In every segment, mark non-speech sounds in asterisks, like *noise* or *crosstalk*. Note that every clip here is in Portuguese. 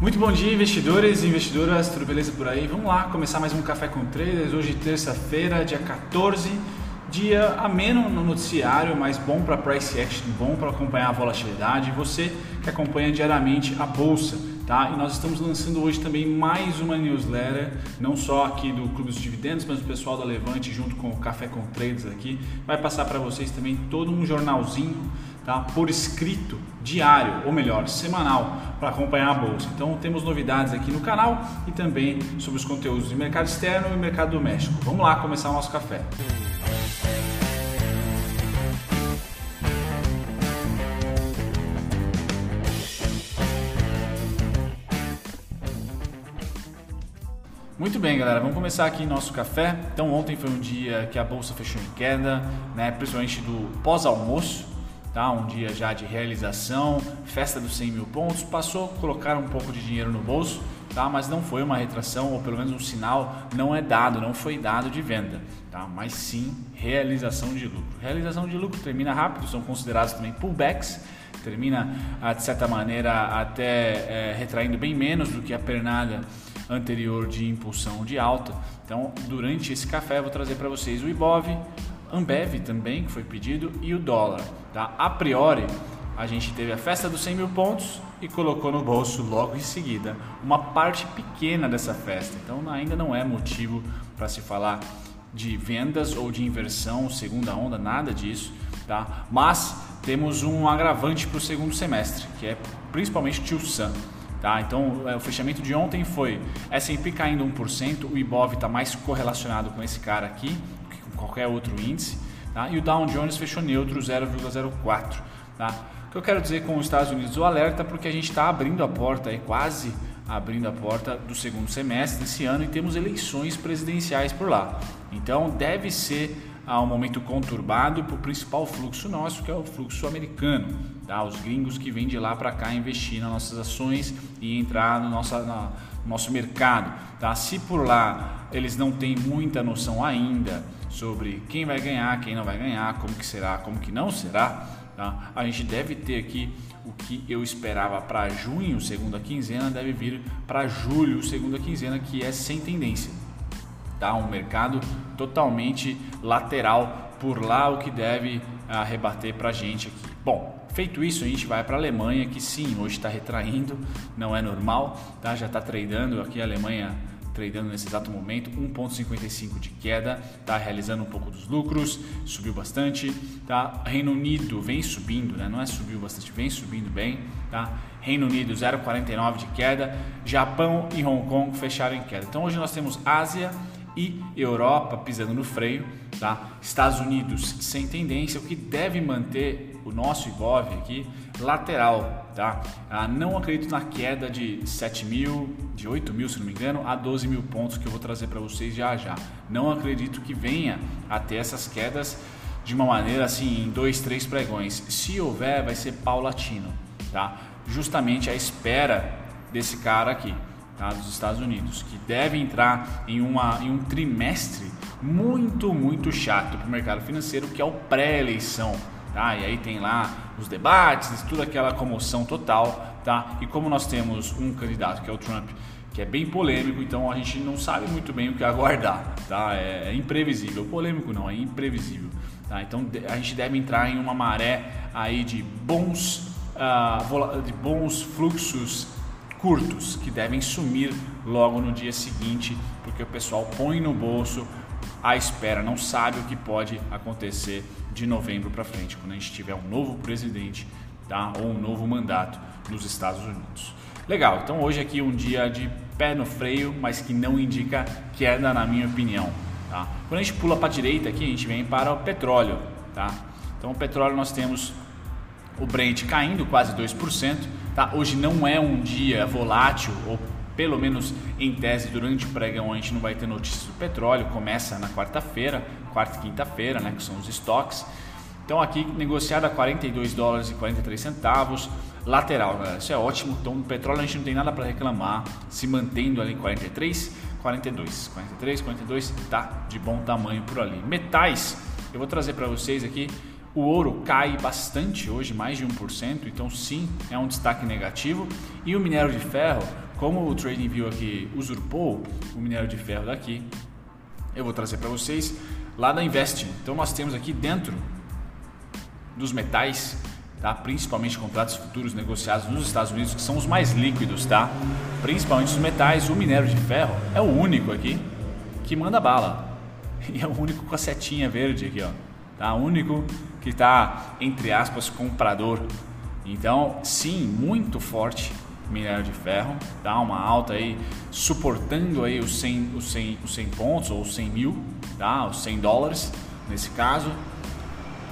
Muito bom dia, investidores e investidoras, tudo beleza por aí? Vamos lá começar mais um Café com Traders. Hoje, terça-feira, dia 14, dia ameno no noticiário, mas bom para price action, bom para acompanhar a volatilidade. Você que acompanha diariamente a bolsa, tá? E nós estamos lançando hoje também mais uma newsletter, não só aqui do Clube dos Dividendos, mas o pessoal da Levante junto com o Café com Traders aqui vai passar para vocês também todo um jornalzinho tá? por escrito, diário, ou melhor, semanal, para acompanhar a bolsa. Então temos novidades aqui no canal e também sobre os conteúdos de mercado externo e mercado doméstico. Vamos lá começar o nosso café. Muito bem, galera, vamos começar aqui nosso café. Então, ontem foi um dia que a bolsa fechou em queda, né, principalmente do pós-almoço tá? um dia já de realização, festa dos 100 mil pontos, passou a colocar um pouco de dinheiro no bolso, tá? mas não foi uma retração, ou pelo menos um sinal não é dado, não foi dado de venda, tá? mas sim realização de lucro. Realização de lucro termina rápido, são considerados também pullbacks, termina ah, de certa maneira até é, retraindo bem menos do que a pernada anterior de impulsão de alta. Então, durante esse café, eu vou trazer para vocês o IBOV, Ambev também, que foi pedido, e o dólar. Tá? A priori, a gente teve a festa dos 100 mil pontos e colocou no bolso logo em seguida uma parte pequena dessa festa. Então ainda não é motivo para se falar de vendas ou de inversão, segunda onda, nada disso. Tá? Mas temos um agravante para o segundo semestre, que é principalmente Tio Sam. Tá? Então, é, o fechamento de ontem foi S&P caindo 1%, o Ibov está mais correlacionado com esse cara aqui, qualquer outro índice. Tá? E o Dow Jones fechou neutro 0,04. Tá? O que eu quero dizer com os Estados Unidos? O alerta porque a gente está abrindo a porta, aí, quase abrindo a porta do segundo semestre desse ano e temos eleições presidenciais por lá. Então deve ser ah, um momento conturbado para o principal fluxo nosso, que é o fluxo americano. Tá? Os gringos que vêm de lá para cá investir nas nossas ações e entrar no no nosso mercado. Tá? Se por lá eles não têm muita noção ainda sobre quem vai ganhar, quem não vai ganhar, como que será, como que não será, tá? a gente deve ter aqui o que eu esperava para junho, segunda quinzena, deve vir para julho, segunda quinzena, que é sem tendência. Tá? Um mercado totalmente lateral por lá, o que deve ah, rebater para a gente aqui. Bom, feito isso, a gente vai para a Alemanha, que sim, hoje está retraindo, não é normal, tá? já está tradando aqui a Alemanha tradando nesse exato momento, 1,55 de queda, tá realizando um pouco dos lucros, subiu bastante, tá? Reino Unido vem subindo, né? Não é subiu bastante, vem subindo bem, tá? Reino Unido 0,49 de queda, Japão e Hong Kong fecharam em queda. Então hoje nós temos Ásia e Europa pisando no freio, tá? Estados Unidos sem tendência, o que deve manter o nosso Ibov aqui lateral, tá? Ah, não acredito na queda de 7 mil, de 8 mil, se não me engano, a 12 mil pontos que eu vou trazer para vocês já já. Não acredito que venha a ter essas quedas de uma maneira assim em dois, três pregões. Se houver, vai ser paulatino, tá? Justamente à espera desse cara aqui, tá? Dos Estados Unidos, que deve entrar em, uma, em um trimestre muito, muito chato para o mercado financeiro, que é o pré-eleição tá? E aí tem lá os debates, tudo aquela comoção total, tá? E como nós temos um candidato que é o Trump, que é bem polêmico, então a gente não sabe muito bem o que aguardar, tá? É, é imprevisível, polêmico não, é imprevisível, tá? Então a gente deve entrar em uma maré aí de bons, uh, de bons fluxos curtos que devem sumir logo no dia seguinte, porque o pessoal põe no bolso à espera, não sabe o que pode acontecer de novembro para frente, quando a gente tiver um novo presidente tá? ou um novo mandato nos Estados Unidos. Legal, então hoje aqui um dia de pé no freio, mas que não indica queda na minha opinião. Tá? Quando a gente pula para a direita aqui, a gente vem para o petróleo. Tá? Então o petróleo nós temos o Brent caindo quase 2%. Tá? Hoje não é um dia volátil ou pelo menos em tese, durante o pregão a gente não vai ter notícias do petróleo, começa na quarta-feira, quarta e quinta-feira, né, que são os estoques. Então aqui negociado a 42 dólares e 43 centavos, lateral, galera. Isso é ótimo. Então o petróleo a gente não tem nada para reclamar, se mantendo ali em 43, 42, 43, 42, tá de bom tamanho por ali. Metais, eu vou trazer para vocês aqui o ouro cai bastante hoje, mais de 1%, então sim, é um destaque negativo. E o minério de ferro como o TradingView aqui usurpou o minério de ferro daqui, eu vou trazer para vocês lá da Investing. Então nós temos aqui dentro dos metais, tá? principalmente contratos futuros negociados nos Estados Unidos, que são os mais líquidos, tá? principalmente os metais, o minério de ferro é o único aqui que manda bala. *laughs* E é o único com a setinha verde aqui, ó. Tá? O único que está, entre aspas, comprador. Então, sim, muito forte minério de ferro, tá? Uma alta aí suportando aí os 100, os 100, os 100 pontos ou os 100 mil, tá? Os 100 dólares nesse caso.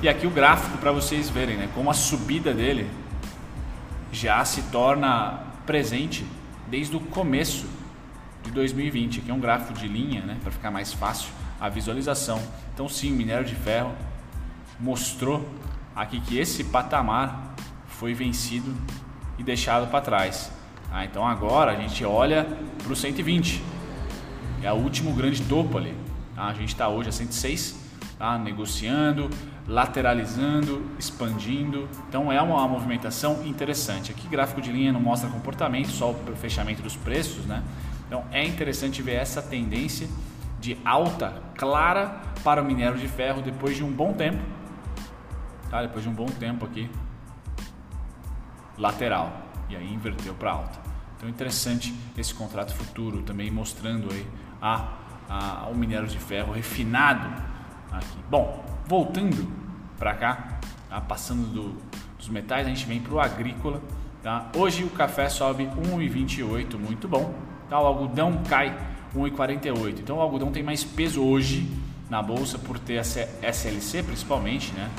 E aqui o gráfico para vocês verem, né? Como a subida dele já se torna presente desde o começo de 2020. Aqui é um gráfico de linha, né? Para ficar mais fácil a visualização. Então sim, o minério de ferro mostrou aqui que esse patamar foi vencido e deixado para trás. Ah, então agora a gente olha para o 120, é o último grande topo ali. Tá? A gente está hoje a 106, tá? negociando, lateralizando, expandindo. Então é uma movimentação interessante. Aqui gráfico de linha não mostra comportamento, só o fechamento dos preços, né? Então é interessante ver essa tendência de alta clara para o minério de ferro depois de um bom tempo. Tá? Depois de um bom tempo aqui lateral e aí inverteu para alta. Então interessante esse contrato futuro também mostrando aí a, a, o minério de ferro refinado aqui. Bom, voltando para cá, tá? passando do, dos metais, a gente vem para o agrícola. Tá? Hoje o café sobe 1,28, muito bom. Tá? O algodão cai 1,48. Então o algodão tem mais peso hoje na bolsa por ter essa SLC principalmente, né?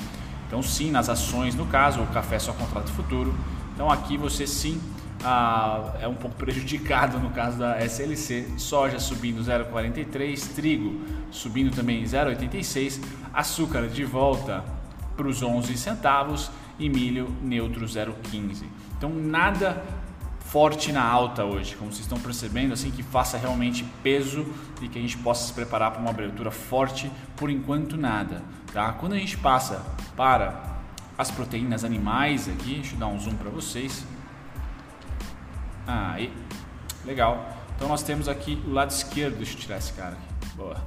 Então sim, nas ações no caso, o café é só contrato futuro. Então aqui você sim ah, é um pouco prejudicado no caso da SLC. Soja subindo 0,43, trigo subindo também 0,86, açúcar de volta para os 11 centavos e milho neutro 0,15. Então nada forte na alta hoje, como vocês estão percebendo, assim que faça realmente peso e que a gente possa se preparar para uma abertura forte, por enquanto nada, tá? Quando a gente passa para as proteínas animais aqui, deixa eu dar um zoom para vocês. Aí, legal. Então nós temos aqui o lado esquerdo, deixa eu tirar esse cara aqui. Boa.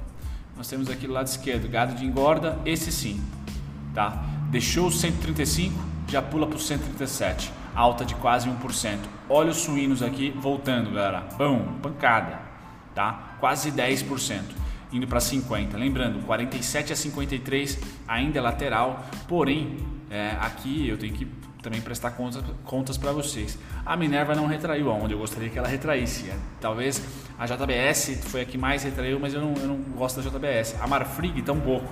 Nós temos aqui o lado esquerdo, gado de engorda, esse sim, tá? Deixou o 135, já pula para o 137 alta de quase 1%. Olha os suínos aqui voltando, galera. Bom, pancada, tá? Quase 10%, indo para 50. Lembrando, 47 a 53 ainda é lateral, porém, é, aqui eu tenho que também prestar contas, contas para vocês. A Minerva não retraiu aonde eu gostaria que ela retraísse. É, talvez a JBS foi a que mais retraiu, mas eu não, eu não gosto da JBS. A Marfrig tão pouco.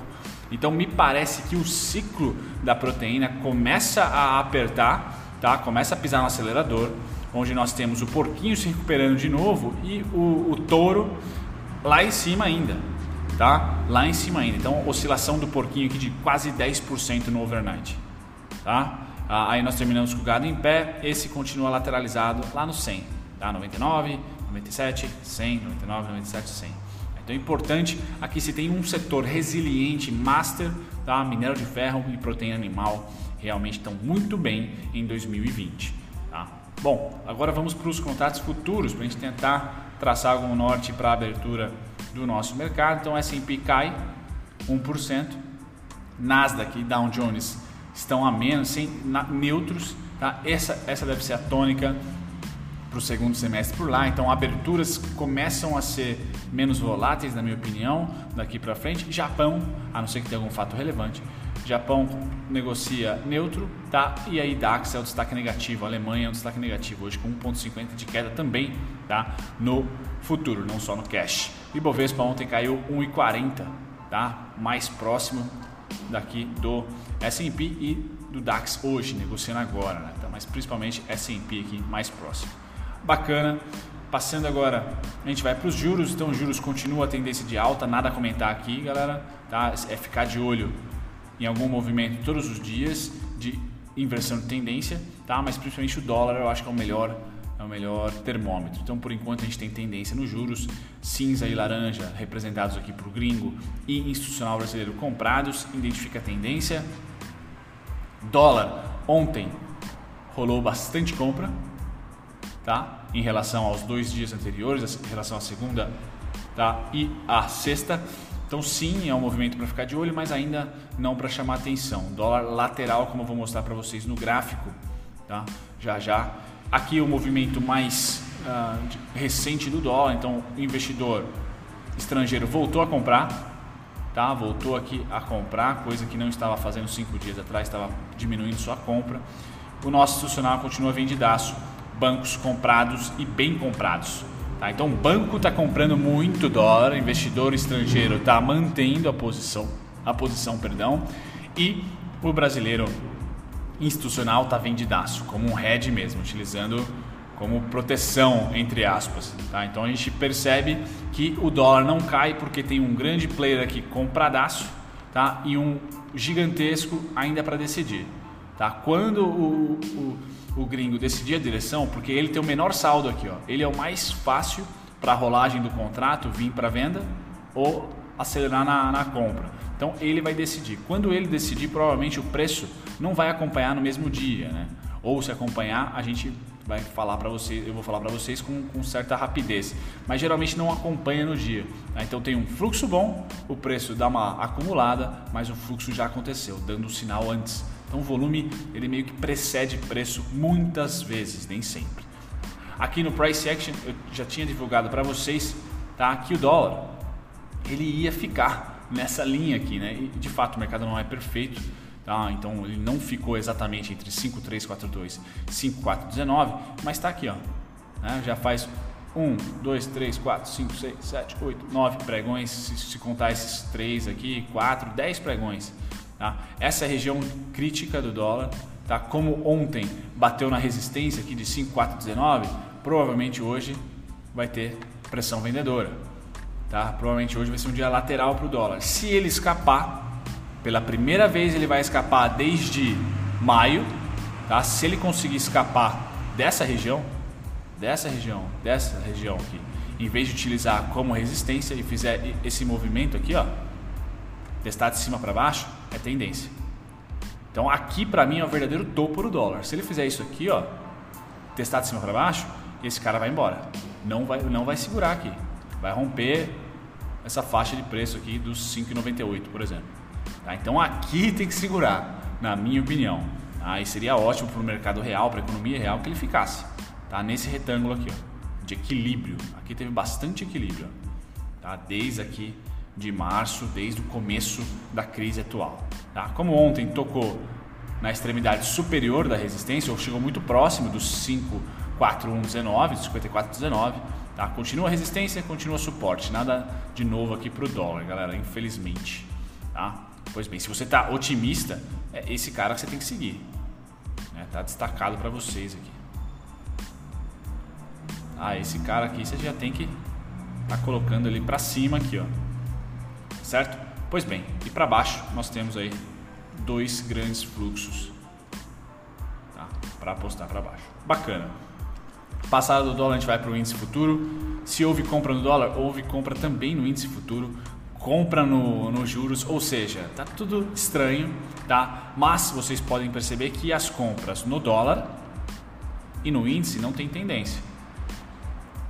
Então me parece que o ciclo da proteína começa a apertar tá? Começa a pisar no acelerador, onde nós temos o porquinho se recuperando de novo e o, o touro lá em cima ainda, tá? Lá em cima ainda. Então, oscilação do porquinho aqui de quase 10% no overnight, tá? Ah, aí nós terminamos com o gado em pé, esse continua lateralizado lá no 100, tá? 99, 97, 100, 99, 97, 100. Então é importante, aqui se tem um setor resiliente, master, tá? minério de ferro e proteína animal, realmente estão muito bem em 2020. Tá? Bom, agora vamos para os contratos futuros para a gente tentar traçar algum norte para a abertura do nosso mercado. Então, S&P cai 1%, Nasdaq e Dow Jones estão a menos, sem, na, neutros. Tá? Essa, essa deve ser a tônica para o segundo semestre por lá. Então, aberturas começam a ser menos voláteis, na minha opinião, daqui para frente. Japão, a não ser que tenha algum fato relevante, Japão negocia neutro, tá? E aí DAX é o destaque negativo, a Alemanha é o destaque negativo, hoje com 1,50 de queda também, tá? No futuro, não só no cash. E Bovespa ontem caiu 1,40, tá? Mais próximo daqui do S&P e do DAX hoje, negociando agora, né? Tá? Mas principalmente S&P aqui mais próximo. Bacana. Passando agora, a gente vai para os juros, então os juros continuam a tendência de alta, nada a comentar aqui, galera, tá? É ficar de olho em algum movimento todos os dias de inversão de tendência, tá? Mas principalmente o dólar eu acho que é o melhor é o melhor termômetro. Então, por enquanto, a gente tem tendência nos juros cinza e laranja, representados aqui por gringo e institucional brasileiro comprados, identifica a tendência. Dólar, ontem rolou bastante compra, tá? Em relação aos dois dias anteriores, em relação à segunda tá? e à sexta. Então sim, é um movimento para ficar de olho, mas ainda não para chamar atenção. Dólar lateral, como eu vou mostrar para vocês no gráfico, tá? Já já. Aqui o movimento mais uh, recente do dólar, então o investidor estrangeiro voltou a comprar, tá? Voltou aqui a comprar, coisa que não estava fazendo cinco dias atrás, estava diminuindo sua compra. O nosso institucional continua vendidaço, bancos comprados e bem comprados. Tá? Então o banco está comprando muito dólar, investidor estrangeiro está mantendo a posição, a posição, perdão, e o brasileiro institucional está vendidaço, como um hedge mesmo, utilizando como proteção entre aspas. Tá? Então a gente percebe que o dólar não cai porque tem um grande player aqui compradaço, tá? E um gigantesco ainda para decidir, tá? Quando o, o o gringo decidir a direção, porque ele tem o menor saldo aqui, ó. Ele é o mais fácil para a rolagem do contrato vir para venda ou acelerar na, na compra. Então ele vai decidir. Quando ele decidir, provavelmente o preço não vai acompanhar no mesmo dia, né? Ou se acompanhar, a gente vai falar para vocês, eu vou falar para vocês com, com, certa rapidez, mas geralmente não acompanha no dia. Tá? Então tem um fluxo bom, o preço dá uma acumulada, mas o fluxo já aconteceu, dando o sinal antes. Então o volume ele meio que precede preço muitas vezes, nem sempre. Aqui no Price Action eu já tinha divulgado para vocês, tá? Que o dólar ele ia ficar nessa linha aqui, né? E de fato o mercado não é perfeito, tá? Então ele não ficou exatamente entre 5342 e 5419, mas está aqui, ó. Né? Já faz 1, 2, 3, 4, 5, 6, 7, 8, 9 pregões, se, se contar esses três aqui, 4, 10 pregões. Tá? Essa é a região crítica do dólar. Tá? Como ontem bateu na resistência aqui de 5,419, provavelmente hoje vai ter pressão vendedora. Tá? Provavelmente hoje vai ser um dia lateral para o dólar. Se ele escapar, pela primeira vez ele vai escapar desde maio. Tá? Se ele conseguir escapar dessa região, dessa região, dessa região aqui, em vez de utilizar como resistência e fizer esse movimento aqui, ó, testar de cima para baixo, é tendência. Então aqui para mim é o verdadeiro topo do dólar. Se ele fizer isso aqui, ó, testar de cima para baixo, esse cara vai embora. Não vai, não vai segurar aqui. Vai romper essa faixa de preço aqui dos 5,98, por exemplo. Tá? Então aqui tem que segurar, na minha opinião. Aí tá? seria ótimo para o mercado real, para a economia real, que ele ficasse tá? nesse retângulo aqui, ó, de equilíbrio. Aqui teve bastante equilíbrio, tá? desde aqui de março, desde o começo da crise atual. Tá? Como ontem tocou na extremidade superior da resistência, ou chegou muito próximo dos 54119, 5419, tá? continua resistência, continua suporte, nada de novo aqui para o dólar, galera, infelizmente. Tá? Pois bem, se você está otimista, é esse cara que você tem que seguir. Né? Tá destacado para vocês aqui. Ah, esse cara aqui você já tem que tá colocando ele para cima aqui, ó certo? Pois bem, e para baixo nós temos aí dois grandes fluxos tá? para apostar para baixo. Bacana. Passado do dólar, a gente vai para o índice futuro. Se houve compra no dólar, houve compra também no índice futuro. Compra no, no juros, ou seja, tá tudo estranho, tá? Mas vocês podem perceber que as compras no dólar e no índice não tem tendência,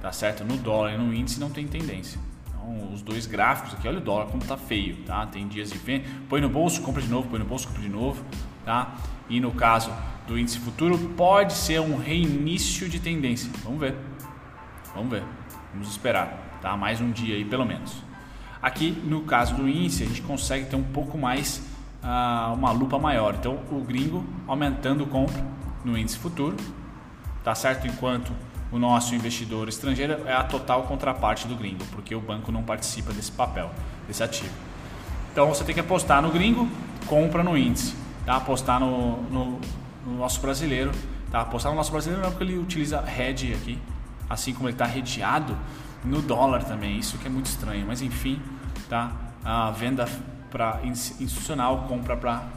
tá certo? No dólar e no índice não tem tendência. Então, os dois gráficos aqui, olha o dólar como tá feio, tá? Tem dias de venda, põe no bolso, compra de novo, põe no bolso, compra de novo, tá? E no caso do índice futuro, pode ser um reinício de tendência. Vamos ver. Vamos ver. Vamos esperar, tá? Mais um dia aí pelo menos. Aqui no caso do índice, a gente consegue ter um pouco mais uh, uma lupa maior. Então, o gringo aumentando compra no índice futuro, tá certo? Enquanto o nosso investidor estrangeiro é a total contraparte do gringo, porque o banco não participa desse papel, desse ativo. Então você tem que apostar no gringo, compra no índice, tá? apostar no, no, no nosso brasileiro. Tá? Apostar no nosso brasileiro não é porque ele utiliza hedge aqui, assim como ele está redeado no dólar também, isso que é muito estranho, mas enfim, tá? a venda para institucional, compra para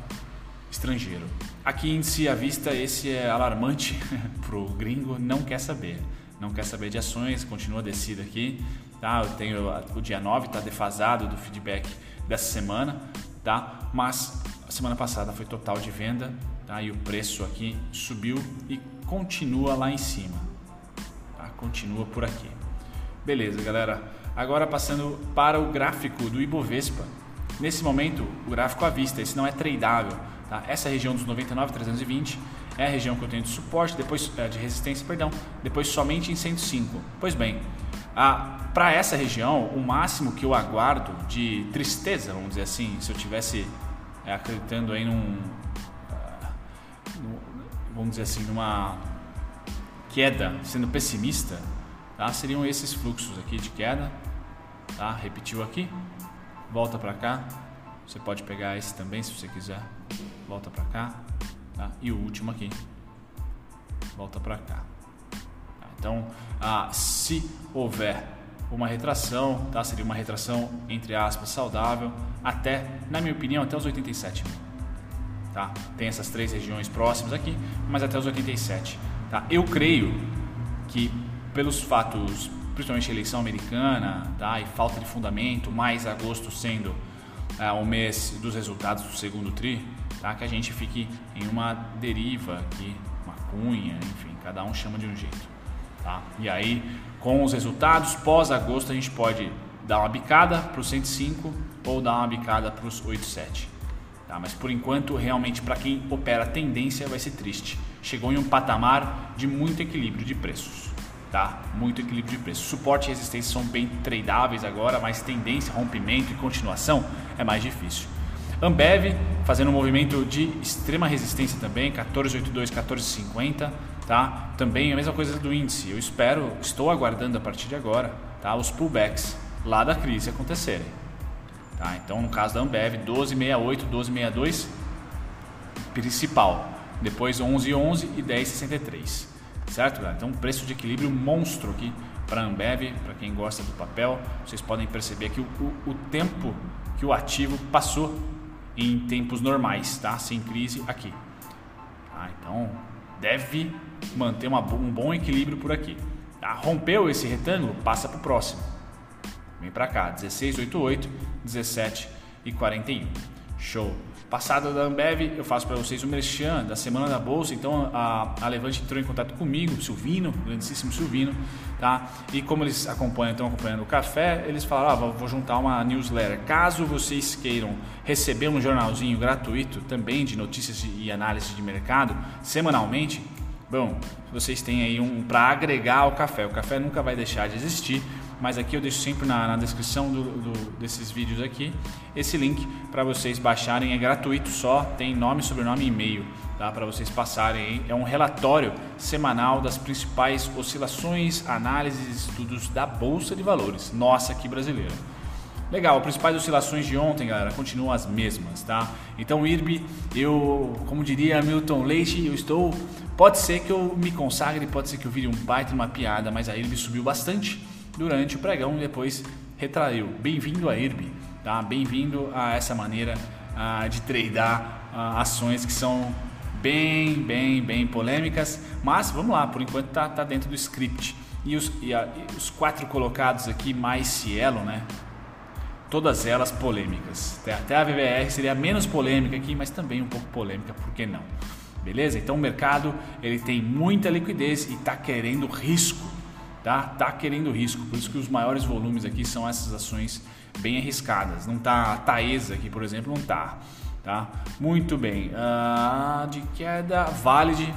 estrangeiro. Aqui índice à vista, esse é alarmante *laughs* para o gringo, não quer saber. Não quer saber de ações, continua descida aqui. Tá? Eu tenho o dia 9, está defasado do feedback dessa semana, tá? mas a semana passada foi total de venda tá? e o preço aqui subiu e continua lá em cima. Tá? Continua por aqui. Beleza, galera. Agora passando para o gráfico do Ibovespa. Nesse momento, o gráfico à vista, esse não é tradeável. Tá? Essa região dos 99,320 é a região que eu tenho de suporte, depois é, de resistência, perdão, depois somente em 105. Pois bem, para essa região, o máximo que eu aguardo de tristeza, vamos dizer assim, se eu tivesse é, acreditando aí num, vamos dizer assim, numa queda, sendo pessimista, tá? seriam esses fluxos aqui de queda, tá? Repetiu aqui, volta para cá, você pode pegar esse também se você quiser, volta para cá, tá? E o último aqui, volta para cá. Tá? Então, ah, se houver uma retração, tá? Seria uma retração entre aspas saudável até, na minha opinião, até os 87 mil. Tá? Tem essas três regiões próximas aqui, mas até os 87. Tá? Eu creio que pelos fatos, principalmente eleição americana, tá? E falta de fundamento, mais agosto sendo é, o mês dos resultados do segundo tri, tá? Que a gente fique em uma deriva aqui, uma cunha, enfim, cada um chama de um jeito, tá? E aí, com os resultados pós agosto, a gente pode dar uma bicada para os 105 ou dar uma bicada para os 87. Tá? Mas por enquanto, realmente, para quem opera tendência, vai ser triste. Chegou em um patamar de muito equilíbrio de preços. Tá? Muito equilíbrio de preços. Suporte e resistência são bem tradáveis agora, mas tendência, rompimento e continuação é mais difícil. Ambev fazendo um movimento de extrema resistência também, 1482, 1450, tá? Também a mesma coisa do índice. Eu espero, estou aguardando a partir de agora, tá? Os pullbacks lá da crise acontecerem. Tá? Então, no caso da Ambev, 1268, 1262, principal. Depois 1111 e 1063. Certo, galera? Então, preço de equilíbrio monstro aqui para a Ambev, para quem gosta do papel. Vocês podem perceber aqui o, o, o tempo que o ativo passou em tempos normais, tá? Sem crise aqui. Tá? Então, deve manter uma, um bom equilíbrio por aqui. Tá? Rompeu esse retângulo, passa para o próximo. Vem para cá, 16, 88, 17 e 41. Show. Passada da Ambev, eu faço para vocês o merchan da semana da bolsa. Então a, a Levante entrou em contato comigo, Silvino, grandíssimo Silvino, tá? E como eles acompanham, estão acompanhando o café, eles falaram: ah, vou juntar uma newsletter. Caso vocês queiram receber um jornalzinho gratuito também de notícias e análise de mercado semanalmente, bom, vocês têm aí um para agregar ao café. O café nunca vai deixar de existir mas aqui eu deixo sempre na, na descrição do, do, desses vídeos aqui esse link para vocês baixarem, é gratuito só, tem nome, sobrenome e e-mail, tá? para vocês passarem. É um relatório semanal das principais oscilações, análises e estudos da Bolsa de Valores, nossa aqui brasileira. Legal, as principais oscilações de ontem, galera, continuam as mesmas, tá? Então, IRB, eu, como diria Milton Leite, eu estou. Pode ser que eu me consagre, pode ser que eu vire um baita, uma piada, mas a IRB subiu bastante durante o pregão e depois retraiu. Bem-vindo a IRB, tá? Bem-vindo a essa maneira uh, de tradar uh, ações que são bem, bem, bem polêmicas, mas vamos lá, por enquanto tá, tá dentro do script. E os, e, a, e os quatro colocados aqui, mais Cielo, né? Todas elas polêmicas. Até a VBR seria menos polêmica aqui, mas também um pouco polêmica, por que não? Beleza? Então o mercado ele tem muita liquidez e está querendo risco tá? Tá querendo risco, por isso que os maiores volumes aqui são essas ações bem arriscadas. Não tá a Taesa aqui, por exemplo, não tá, tá? Muito bem. Uh, de queda, Vale de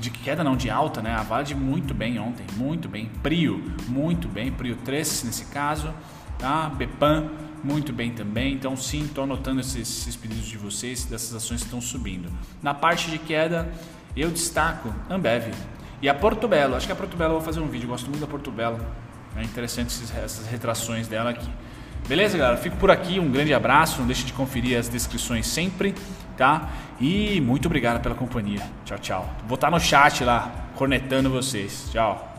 de queda não, de alta, né? A Vale muito bem ontem, muito bem. Prio, muito bem. Prio 3 nesse caso, tá? Bepan, muito bem também. Então, sim, estou anotando esses, esses, pedidos de vocês, dessas ações que estão subindo. Na parte de queda, eu destaco Ambev. E a Porto Belo, acho que a Porto Belo eu vou fazer um vídeo, gosto muito da Porto Belo. É interessante esses, essas retrações dela aqui. Beleza, galera? Fico por aqui, um grande abraço, não deixe de conferir as descrições sempre, tá? E muito obrigado pela companhia. Tchau, tchau. Vou estar no chat lá, cornetando vocês. Tchau.